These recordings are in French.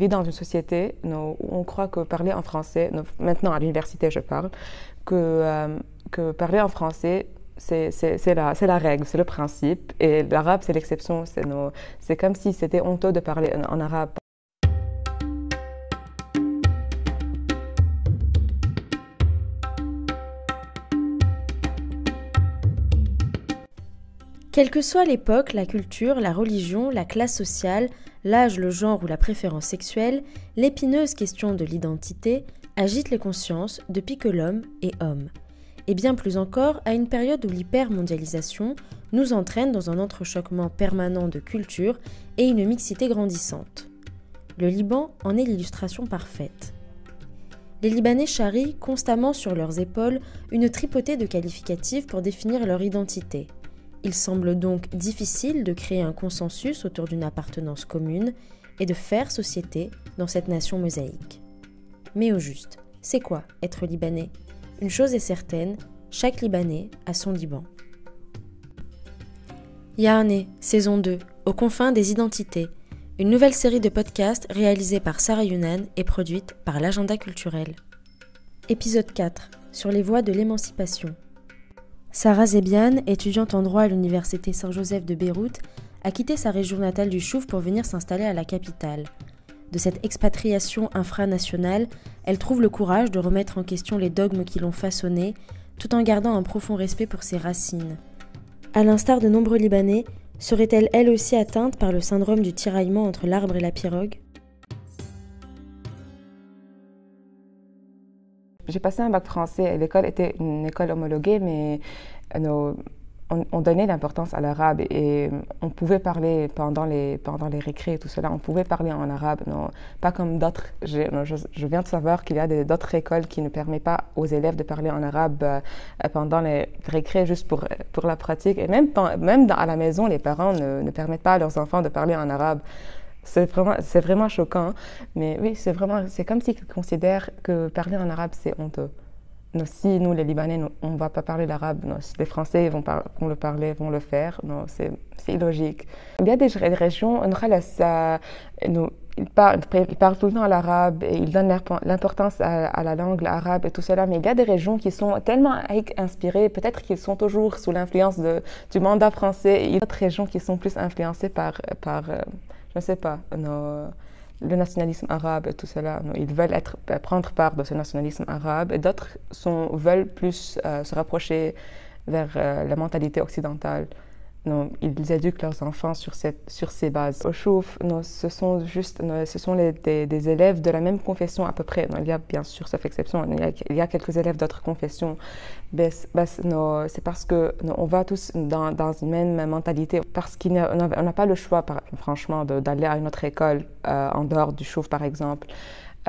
vit dans une société où on croit que parler en français, maintenant à l'université je parle, que, euh, parler en français, c'est la, règle, c'est le principe. Et l'arabe, c'est l'exception. C'est comme si c'était honteux de parler en arabe. Quelle que soit l'époque, la culture, la religion, la classe sociale, l'âge, le genre ou la préférence sexuelle, l'épineuse question de l'identité agite les consciences depuis que l'homme est homme. Et bien plus encore à une période où l'hypermondialisation nous entraîne dans un entrechoquement permanent de culture et une mixité grandissante. Le Liban en est l'illustration parfaite. Les Libanais charrient constamment sur leurs épaules une tripotée de qualificatifs pour définir leur identité. Il semble donc difficile de créer un consensus autour d'une appartenance commune et de faire société dans cette nation mosaïque. Mais au juste, c'est quoi être libanais? Une chose est certaine, chaque Libanais a son Liban. Yahane, saison 2, aux confins des identités, une nouvelle série de podcasts réalisée par Sarah Yunan et produite par l'Agenda culturel. Épisode 4, sur les voies de l'émancipation. Sarah Zebian, étudiante en droit à l'université Saint-Joseph de Beyrouth, a quitté sa région natale du Chouf pour venir s'installer à la capitale. De cette expatriation infranationale, elle trouve le courage de remettre en question les dogmes qui l'ont façonnée, tout en gardant un profond respect pour ses racines. À l'instar de nombreux Libanais, serait-elle elle aussi atteinte par le syndrome du tiraillement entre l'arbre et la pirogue? J'ai passé un bac français. L'école était une école homologuée, mais nos, on, donnait l'importance à l'arabe et on pouvait parler pendant les, pendant les récrés et tout cela, on pouvait parler en arabe, non, pas comme d'autres. Je, viens de savoir qu'il y a d'autres écoles qui ne permettent pas aux élèves de parler en arabe euh, pendant les récrés juste pour, pour la pratique. Et même, même à la maison, les parents ne permettent pas à leurs enfants de parler en arabe. C'est vraiment, c'est vraiment choquant. Mais oui, c'est vraiment, c'est comme s'ils considèrent que parler en arabe, c'est honteux si nous, les Libanais, on ne va pas parler l'arabe, si les Français vont, vont, le parler, vont le faire, c'est illogique. Il y a des régions, nous, ils, parlent, ils, parlent, tout le temps l'arabe et ils donnent l'importance à, la langue arabe et tout cela, mais il y a des régions qui sont tellement inspirées, peut-être qu'ils sont toujours sous l'influence du mandat français, il y a d'autres régions qui sont plus influencées par, par euh, je ne sais pas, nos le nationalisme arabe et tout cela. Ils veulent être, prendre part de ce nationalisme arabe et d'autres veulent plus euh, se rapprocher vers euh, la mentalité occidentale. Non, ils éduquent leurs enfants sur, cette, sur ces bases. Au Chouf, non, ce sont juste ce sont des, élèves de la même confession à peu près. Il y a bien sûr, sauf exception, il y a, a quelques élèves d'autres confessions. Mais, c'est parce que on va tous dans, dans, une même mentalité, parce qu'on n'a pas le choix, franchement, d'aller à une autre école euh, en dehors du Chouf, par exemple.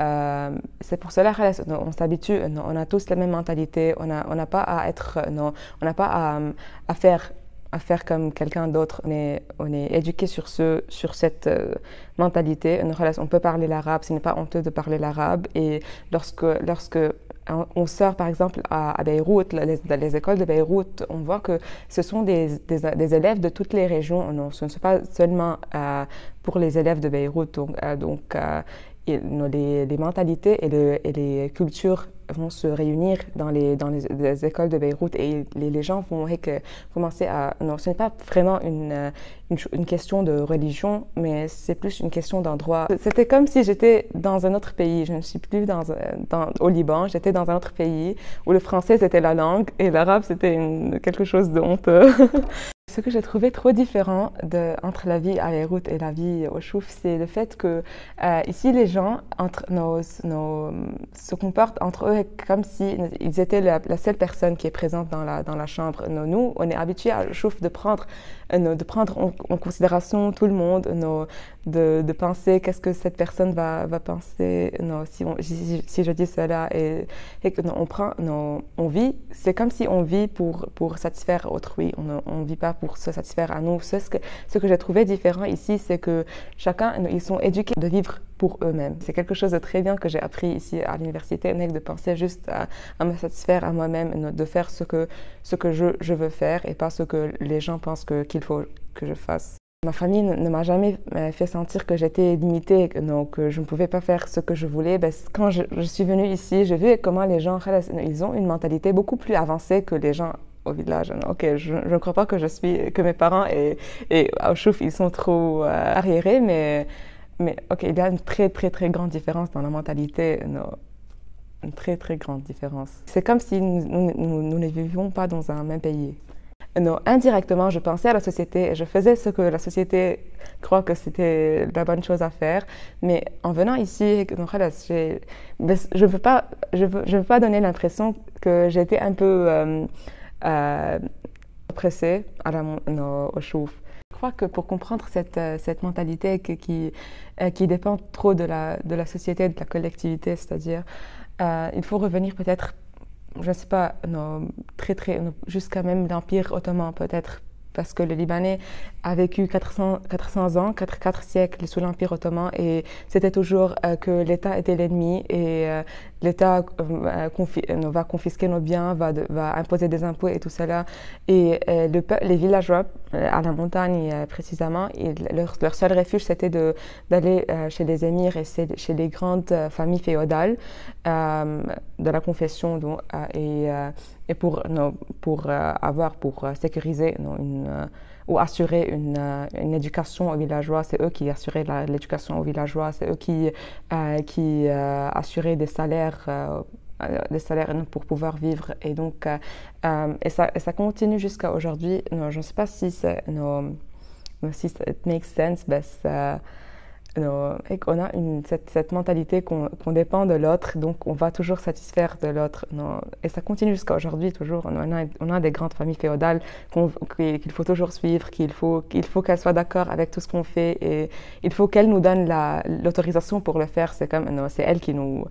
Euh, c'est pour cela on s'habitue, on a tous la même mentalité, on n'a on pas à être, non, on n'a pas à, à faire à faire comme quelqu'un d'autre. On est, on est éduqué sur, ce, sur cette euh, mentalité. on peut parler l'arabe, ce n'est pas honteux de parler l'arabe. Et lorsque, lorsque on sort par exemple à, Beyrouth, les, dans les écoles de Beyrouth, on voit que ce sont des, des, élèves de toutes les régions. Non, ce ne sont pas seulement euh, pour les élèves de Beyrouth. Euh, les, mentalités et, le, et les cultures vont se réunir dans les, écoles de Beyrouth et les, gens vont commencer à... Non, ce n'est pas vraiment une, question de religion, mais c'est plus une question d'endroit. C'était comme si j'étais dans un autre pays. Je ne suis plus au Liban, j'étais dans un autre pays où le français c'était la langue et l'arabe c'était quelque chose de honteux. Ce que j'ai trouvé trop différent entre la vie à Beyrouth et la vie au Chouf, c'est le fait que euh, ici les gens se comportent entre eux comme si ils étaient la, seule personne qui est présente dans la, chambre. Nous, on est habitués à Chouf de prendre, de prendre en, considération tout le monde, de, de penser qu'est-ce que cette personne va, penser si, si, je dis cela et, que on prend, on vit, c'est comme si on vit pour, pour satisfaire autrui, on ne vit pas pour se satisfaire à nous. Ce que, ce que j'ai trouvé différent ici, c'est que chacun, ils sont éduqués de vivre eux-mêmes. C'est quelque chose de très bien que j'ai appris ici à l'université, de penser juste à, me satisfaire à moi-même, de faire ce que, je, veux faire et pas ce que les gens pensent qu'il faut que je fasse. Ma famille ne m'a jamais euh, fait sentir que j'étais limitée, donc que je ne pouvais pas faire ce que je voulais. Ben, quand je, suis venue ici, j'ai vu comment les gens, ils ont une mentalité beaucoup plus avancée que les gens au village. Ok, je, ne crois pas que je suis, que mes parents et, et au ils sont trop euh, arriérés, mais, mais ok, il y a une très très très grande différence dans la mentalité. une très très grande différence. C'est comme si nous, nous, nous ne vivions pas dans un même pays. Non, indirectement, je pensais à la société et je faisais ce que la société croit que c'était la bonne chose à faire. Mais en venant ici, je ne veux, pas, je veux, je veux pas donner l'impression que j'étais un peu euh, euh, oppressée à la, au chouf. Crois que pour comprendre cette, euh, cette mentalité qui, qui dépend trop de la, de la société, de la collectivité, c'est-à-dire, il faut revenir peut-être je ne sais pas, très, très, jusqu'à même l'Empire ottoman peut-être parce que le Libanais a vécu 400, 400 ans, 4, 4 siècles sous l'Empire ottoman et c'était toujours euh, que l'État était l'ennemi et euh, l'État euh, va confisquer nos biens, va, va, imposer des impôts et tout cela. Et le, les villageois à la montagne précisément, leur, leur, seul refuge c'était d'aller chez les émirs et chez les grandes familles féodales de la confession donc, et et pour, euh, avoir, pour euh, sécuriser euh, ou assurer une, éducation aux villageois. C'est eux qui assuraient l'éducation aux villageois, c'est eux qui, assuraient des salaires pour pouvoir vivre. Et donc, et ça, continue jusqu'à aujourd'hui. Je ne sais pas si, si ça makes sense, mais et qu'on a cette, mentalité qu'on dépend de l'autre, donc on va toujours satisfaire de l'autre. Et ça continue jusqu'à aujourd'hui, toujours. On a, des grandes familles féodales qu'il faut toujours suivre, qu'il faut qu'elles soient d'accord avec tout ce qu'on fait et il faut qu'elles nous donnent l'autorisation pour le faire. C'est comme c'est elles qui nous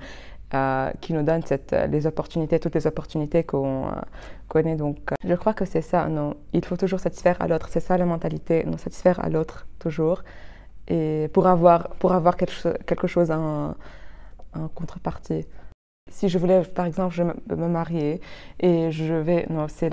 euh, qui nous cette, les opportunités, toutes les opportunités qu'on euh, connaît. Donc, euh, je crois que c'est ça. Non, il faut toujours satisfaire à l'autre. C'est ça la mentalité. Satisfaire à l'autre toujours pour avoir, pour avoir quelque, chose en, contrepartie. Si je voulais, par exemple, je me, marier et je vais, non, c'est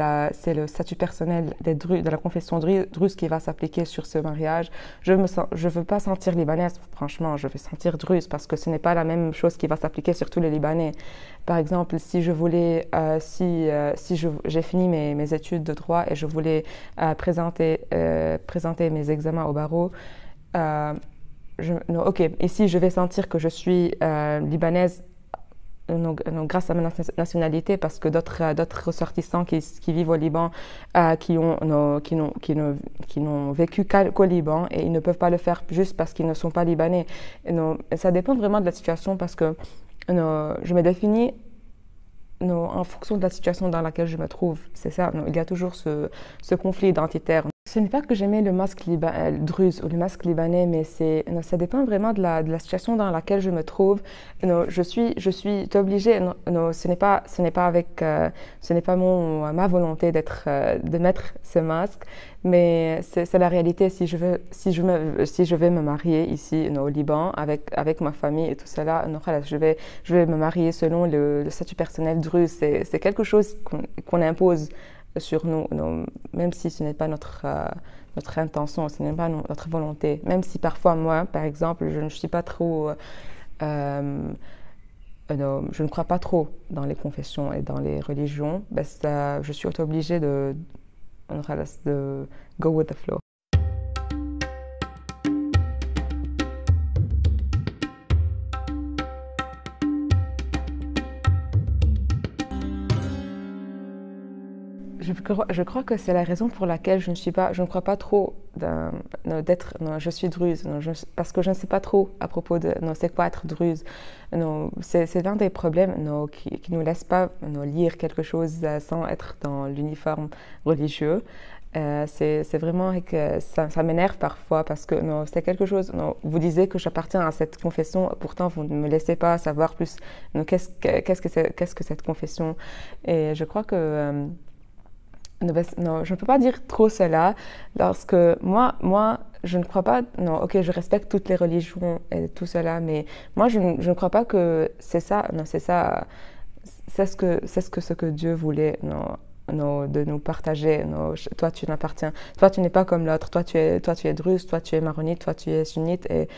le statut personnel des de la confession druze qui va s'appliquer sur ce mariage. Je ne je veux pas sentir libanaise, franchement, je vais sentir druze parce que ce n'est pas la même chose qui va s'appliquer sur tous les Libanais. Par exemple, si je voulais, euh, si, euh, si j'ai fini mes, mes, études de droit et je voulais euh, présenter, présenter mes examens au barreau, euh, ok, ici je vais sentir que je suis euh, libanaise grâce à ma nationalité, parce que d'autres ressortissants qui, vivent au Liban, euh, qui ont n'ont vécu qu'au Liban et ils ne peuvent pas le faire juste parce qu'ils ne sont pas libanais. ça dépend vraiment de la situation parce que je me définis en fonction de la situation dans laquelle je me trouve. C'est ça. il y a toujours ce, ce conflit identitaire. Ce n'est pas que j'aimais le masque euh, druze ou le masque libanais, mais c'est, ça dépend vraiment de la, situation dans laquelle je me trouve. je suis, obligée. ce n'est pas, avec, euh, ce n'est pas mon, ma volonté d'être, euh, de mettre ce masque, mais c'est, la réalité. Si je veux, si je me, si je vais me marier ici au Liban avec avec ma famille et tout cela, je vais, je vais me marier selon le, statut personnel druze. C'est, quelque chose qu'on impose sur nous, même si ce n'est pas notre, euh, intention, ce n'est pas notre volonté. Même si parfois, moi, par exemple, je ne suis pas trop. Euh, euh, je ne crois pas trop dans les confessions et dans les religions, ben, je suis obligée de, de go with the flow. Je, crois que c'est la raison pour laquelle je ne suis pas, je ne crois pas trop d'être, je suis druze, parce que je ne sais pas trop à propos de, c'est quoi être druze. C'est l'un des problèmes qui, ne nous laisse pas lire quelque chose euh, sans être dans l'uniforme religieux. Euh, c'est vraiment que ça, m'énerve parfois parce que c'est quelque chose. vous disiez que j'appartiens à cette confession, pourtant vous ne me laissez pas savoir plus qu'est-ce que, qu'est-ce que, qu'est-ce que cette confession? Et je crois que euh, non, je ne peux pas dire trop cela, lorsque moi, moi, je ne crois pas, non, ok, je respecte toutes les religions et tout cela, mais moi, je, je ne crois pas que c'est ça, non, c'est ça, c'est ce que, c'est ce que, ce que Dieu voulait, non, de nous partager. toi, tu n'appartiens, toi, tu n'es pas comme l'autre. Toi, tu es, toi, tu es druze, toi, tu es maronite, toi, tu es sunnite. Et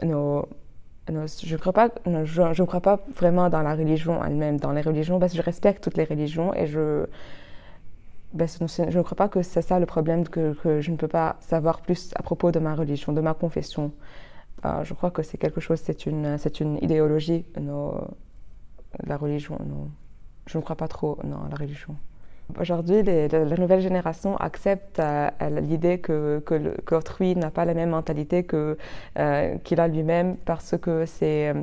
je ne crois pas, je, crois pas vraiment dans la religion elle-même. Dans les religions, parce que je respecte toutes les religions et je, ben, je ne crois pas que c'est ça le problème, que, je ne peux pas savoir plus à propos de ma religion, de ma confession. Euh, je crois que c'est quelque chose, c'est une, une idéologie, la religion. Je ne crois pas trop non, à la religion. Aujourd'hui, la nouvelle génération accepte euh, l'idée que, que n'a pas la même mentalité que, euh, qu'il a lui-même parce que c'est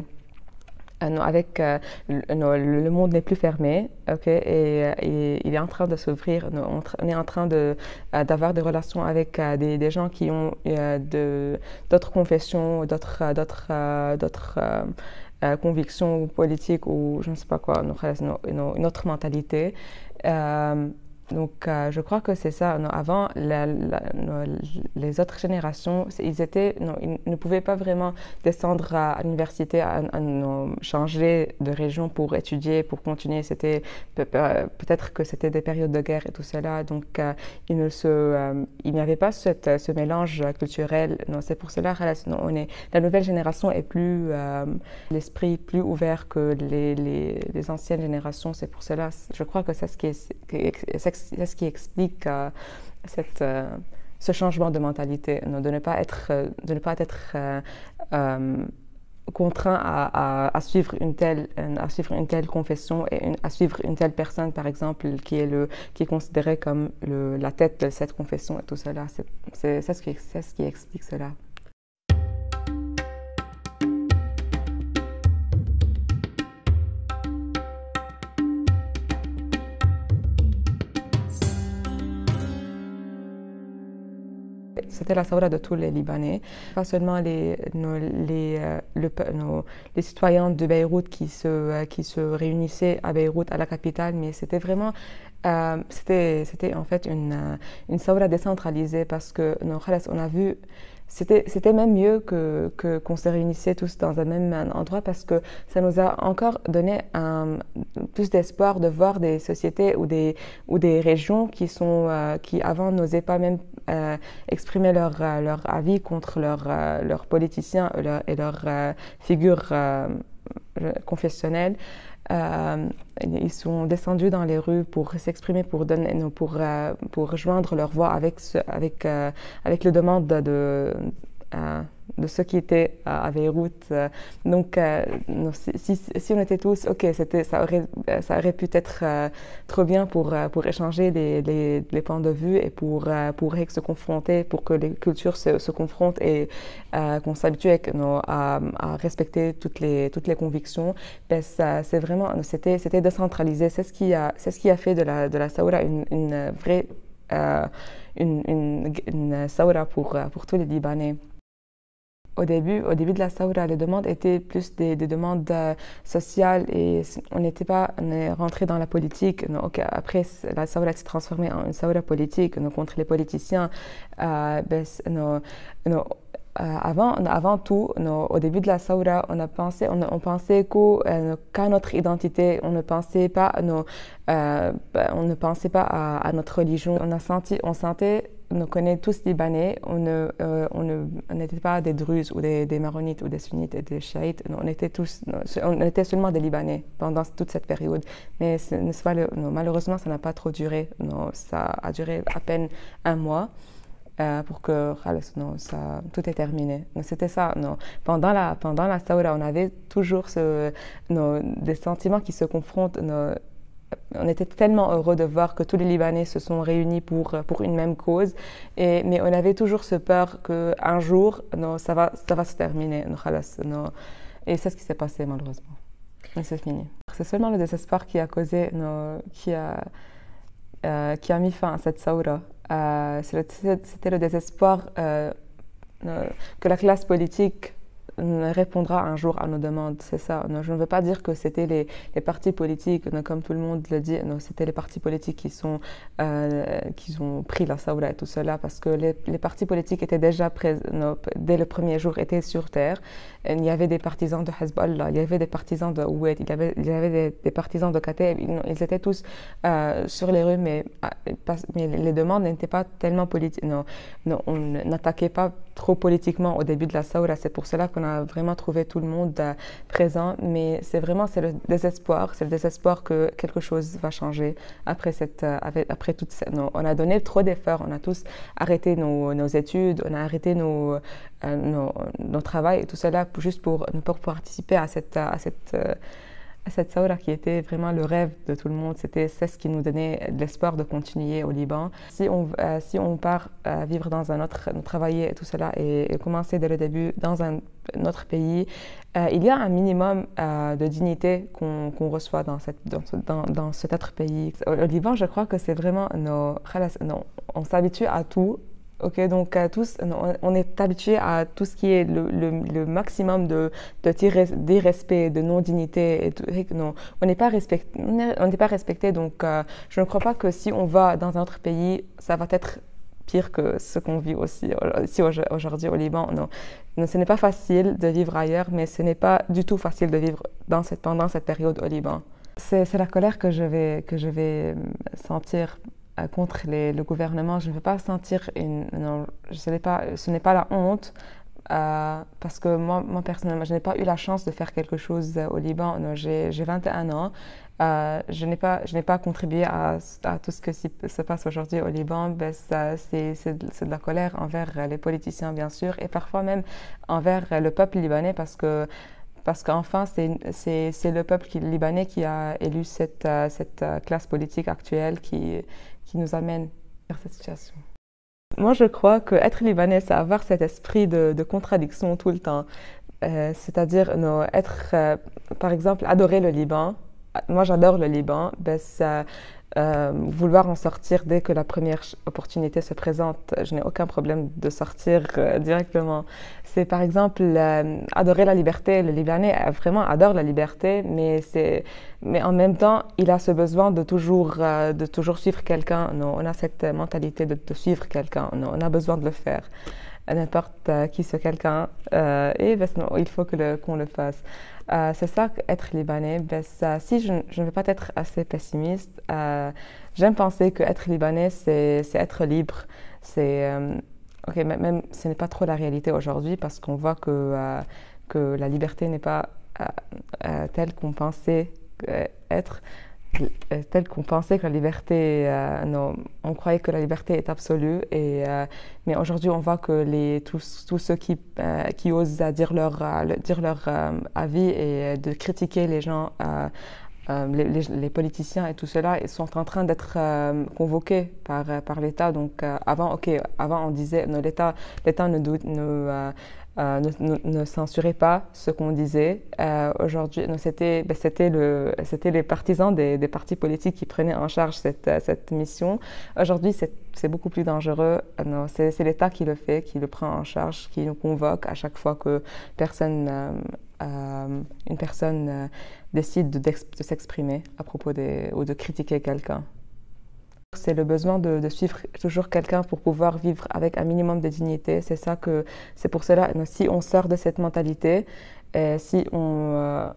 avec le, monde n'est plus fermé, ok, et, il est en train de s'ouvrir. On est en train de d'avoir des relations avec des, gens qui ont d'autres confessions, d'autres d'autres d'autres convictions politiques ou je ne sais pas quoi, une autre mentalité. Euh, donc, euh, je crois que c'est ça. Avant, les autres générations, ils, étaient, ils ne pouvaient pas vraiment descendre à, l'université, changer de région pour étudier, pour continuer. C'était peut-être que c'était des périodes de guerre et tout cela. Donc, euh, il ne se, euh, il n'y avait pas ce mélange culturel. Non, c'est pour cela. On est, la nouvelle génération est plus l'esprit plus ouvert que les, les, anciennes générations. C'est pour cela. Je crois que c'est ce qui est c'est ce qui explique euh, cette, euh, ce changement de mentalité, de ne pas être, euh, de ne pas être contraint à, suivre une telle, à suivre une telle confession et à suivre une telle personne, par exemple, qui est, le, qui est considérée comme le, la tête de cette confession et tout cela. C'est ce, qui, ce qui explique cela. C'était la saura de tous les Libanais, pas seulement les, les, euh, le, les citoyens de Beyrouth qui se, euh, qui se réunissaient à Beyrouth, à la capitale, mais c'était vraiment euh, c'était en fait une, une saura décentralisée parce que on a vu c'était même mieux que qu'on se réunissait tous dans un même endroit parce que ça nous a encore donné un, plus d'espoir de voir des sociétés ou des ou des régions qui sont euh, qui avant n'osaient pas même euh, exprimer leur euh, leur avis contre leurs leurs politiciens et leurs figures confessionnelles euh, ils sont descendus dans les rues pour s'exprimer, pour, donner, pour, euh, pour rejoindre leur voix avec, ce, avec, euh, avec le demande de, de de ceux qui étaient à Beyrouth. Euh, donc, euh, si, on était tous, ok, ça aurait, pu être euh, trop bien pour, échanger les, points de vue et pour, se confronter, pour que les cultures se, confrontent et qu'on s'habitue à, respecter toutes les, toutes les convictions. Ben, c'est vraiment, c'était, décentralisé. C'est ce qui a, fait de la, Saoura une, vraie, pour, pour tous les Libanais au début, au début de la Saoura, les demandes étaient plus des, demandes euh, sociales et on n'était pas rentré dans la politique. après, la Saoura s'est transformée en une Saoura politique contre les politiciens. Euh, ben, euh, avant, avant tout, au début de la Saoura, on a pensé, on, pensait qu'à notre identité, on ne pensait pas, ben, on ne pensait pas à, à, notre religion. On a senti, on sentait on connaît tous Libanais, on ne, euh, on n'était pas des Druzes ou des, Maronites ou des Sunnites et des Chiites, on était tous, on était seulement des Libanais pendant toute cette période. Mais malheureusement, ça n'a pas trop duré. Non, ça a duré à peine un mois. Euh, pour que non, ça, tout est terminé. C'était ça. Non. Pendant la, pendant la Saoura, on avait toujours ce, des sentiments qui se confrontent on était tellement heureux de voir que tous les Libanais se sont réunis pour, pour une même cause, et, mais on avait toujours ce peur qu'un jour, non, ça, va, ça va se terminer. Non, et c'est ce qui s'est passé malheureusement. c'est fini. C'est seulement le désespoir qui a causé, qui, a, euh, qui a mis fin à cette saoura. Euh, c'était le désespoir euh, que la classe politique répondra un jour à nos demandes. C'est ça. je ne veux pas dire que c'était les, partis politiques, comme tout le monde le dit, c'était les partis politiques qui, sont, euh, qui ont pris la Saoula et tout cela, parce que les, partis politiques étaient déjà présents, dès le premier jour, étaient sur terre. Il y avait des partisans de Hezbollah, il y avait des partisans de Oued, il y avait, des, partisans de Kateb, ils, étaient tous euh, sur les rues, mais, mais les demandes n'étaient pas tellement politiques. Non, non, on n'attaquait pas trop politiquement au début de la Saoula. C'est pour cela qu'on a vraiment trouvé tout le monde euh, présent. Mais c'est vraiment c'est le désespoir, c'est le désespoir que quelque chose va changer après cette, euh, après toute cette, on a donné trop d'efforts, on a tous arrêté nos, nos études, on a arrêté nos, euh, nos, et tout cela juste pour, pour participer à cette, à cette cette saoura qui était vraiment le rêve de tout le monde. C'était ce qui nous donnait l'espoir de continuer au Liban. Si on, euh, si on part euh, vivre dans un autre, travailler tout cela et, commencer dès le début dans un, autre pays, euh, il y a un minimum de dignité qu'on reçoit dans, cette, dans, dans, cet autre pays. Au, Liban, je crois que c'est vraiment nos, non, on s'habitue à tout Ok, donc tous, on est habitué à tout ce qui est le, maximum de, de d'irrespect, de non-dignité. Non, on n'est pas respecté. On n'est pas respecté. Donc, euh, je ne crois pas que si on va dans un autre pays, ça va être pire que ce qu'on vit aussi ici aujourd'hui au Liban. Non, ce n'est pas facile de vivre ailleurs, mais ce n'est pas du tout facile de vivre pendant cette période au Liban. C'est la colère que je vais, que je vais sentir euh, contre le gouvernement. Je ne veux pas sentir une. Non, ce n'est pas, ce n'est pas la honte. Euh, parce que moi, personnellement, je n'ai pas eu la chance de faire quelque chose au Liban. J'ai 21 ans. Euh, je n'ai pas, je pas contribué à, tout ce que se passe aujourd'hui au Liban. Ben, c'est, de, de la colère envers les politiciens, bien sûr, et parfois même envers le peuple libanais, parce que parce qu'enfin, c'est le peuple libanais qui a élu cette, cette classe politique actuelle qui, qui nous amène vers cette situation. Moi, je crois qu'être libanais, c'est avoir cet esprit de, contradiction tout le temps. Euh, c'est-à-dire être, euh, par exemple, adorer le Liban. Moi, j'adore le Liban. Ben, euh, vouloir en sortir dès que la première opportunité se présente. Je n'ai aucun problème de sortir euh, directement. C'est par exemple euh, adorer la liberté. Le Libanais vraiment adore la liberté, mais mais en même temps, il a ce besoin de toujours de toujours suivre quelqu'un. On a cette mentalité de, suivre quelqu'un. On a besoin de le faire n'importe qui ce quelqu'un et ben, il faut qu'on le fasse. Euh, c'est ça être libanais. Ben, si je, ne veux pas être assez pessimiste, euh, j'aime penser que être libanais, c'est être libre. Euh, ok, même ce n'est pas trop la réalité aujourd'hui parce qu'on voit que que la liberté n'est pas telle qu'on pensait être. Euh, tel qu'on pensait que la liberté, euh, non, on croyait que la liberté est absolue. Et, euh, mais aujourd'hui, on voit que les, tous, tous ceux qui, qui osent dire leur, dire leur avis et de critiquer les gens, les, les, politiciens et tout cela, ils sont en train d'être convoqués par, par l'État. Donc avant, ok, avant on disait, l'État, l'État ne, ne euh, ne, ne, censurez pas ce qu'on disait. Euh, Aujourd'hui, c'était ben, les partisans des, des, partis politiques qui prenaient en charge cette, euh, cette mission. Aujourd'hui, c'est beaucoup plus dangereux. Euh, c'est l'État qui le fait, qui le prend en charge, qui nous convoque à chaque fois que personne euh, une personne décide de, de s'exprimer à propos des, ou de critiquer quelqu'un. C'est le besoin de, suivre toujours quelqu'un pour pouvoir vivre avec un minimum de dignité. C'est ça que c'est pour cela. Si on sort de cette mentalité, si on euh,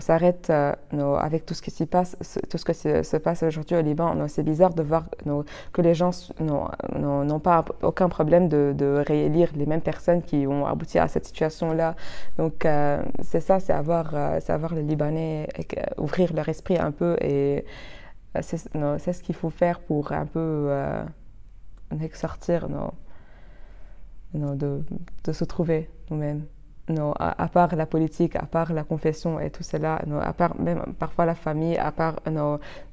s'arrête euh, avec tout ce qui se, passe aujourd'hui au Liban. C'est bizarre de voir que les gens n'ont pas aucun problème de, de, réélire les mêmes personnes qui ont abouti à cette situation-là. Donc euh, c'est ça, c'est avoir, avoir les Libanais ouvrir leur esprit un peu et euh, c'est ce qu'il faut faire pour un peu euh, sortir de, de, se trouver nous-mêmes. À, à, part la politique, à part la confession et tout cela, à part même parfois la famille, à part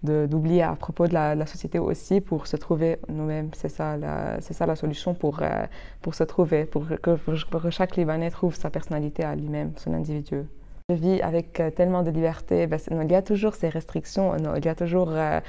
d'oublier à propos de la, société aussi pour se trouver nous-mêmes. C'est ça, ça la solution pour, euh, pour se trouver, pour que chaque Libanais trouve sa personnalité à lui-même, son individu. Je vis avec euh, tellement de liberté. Ben, il y a toujours ces restrictions. il y a toujours. Euh,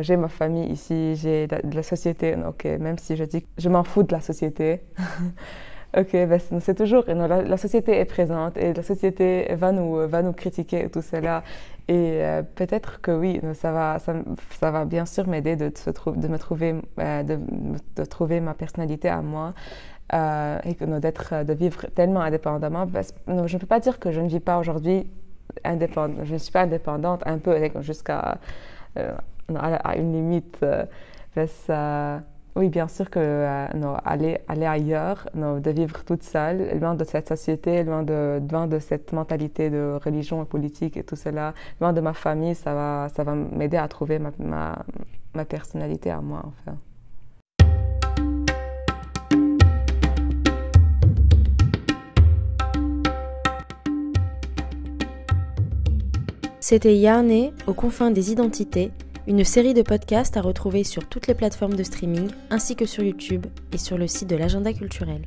j'ai ma famille ici, j'ai de, la société. même si je dis que je m'en fous de la société, Ok, ben, c'est toujours, la, société est présente et la société va nous, va nous critiquer tout cela. Et euh, peut-être que oui, ça va, ça, va bien sûr m'aider de, de, me trouver, de, de, trouver ma personnalité à moi. Euh, et d'être, de vivre tellement indépendamment. Parce, je ne peux pas dire que je ne vis pas aujourd'hui indépendante. Je ne suis pas indépendante, un peu jusqu'à à, une limite. Parce, oui, bien sûr que euh, aller, aller ailleurs, de vivre toute seule, loin de cette société, loin de, loin de cette mentalité de religion et politique et tout cela, loin de ma famille, ça va, ça va m'aider à trouver ma, ma, ma, personnalité à moi, enfin. C'était Yarné aux confins des identités une série de podcasts à retrouver sur toutes les plateformes de streaming ainsi que sur YouTube et sur le site de l'agenda culturel.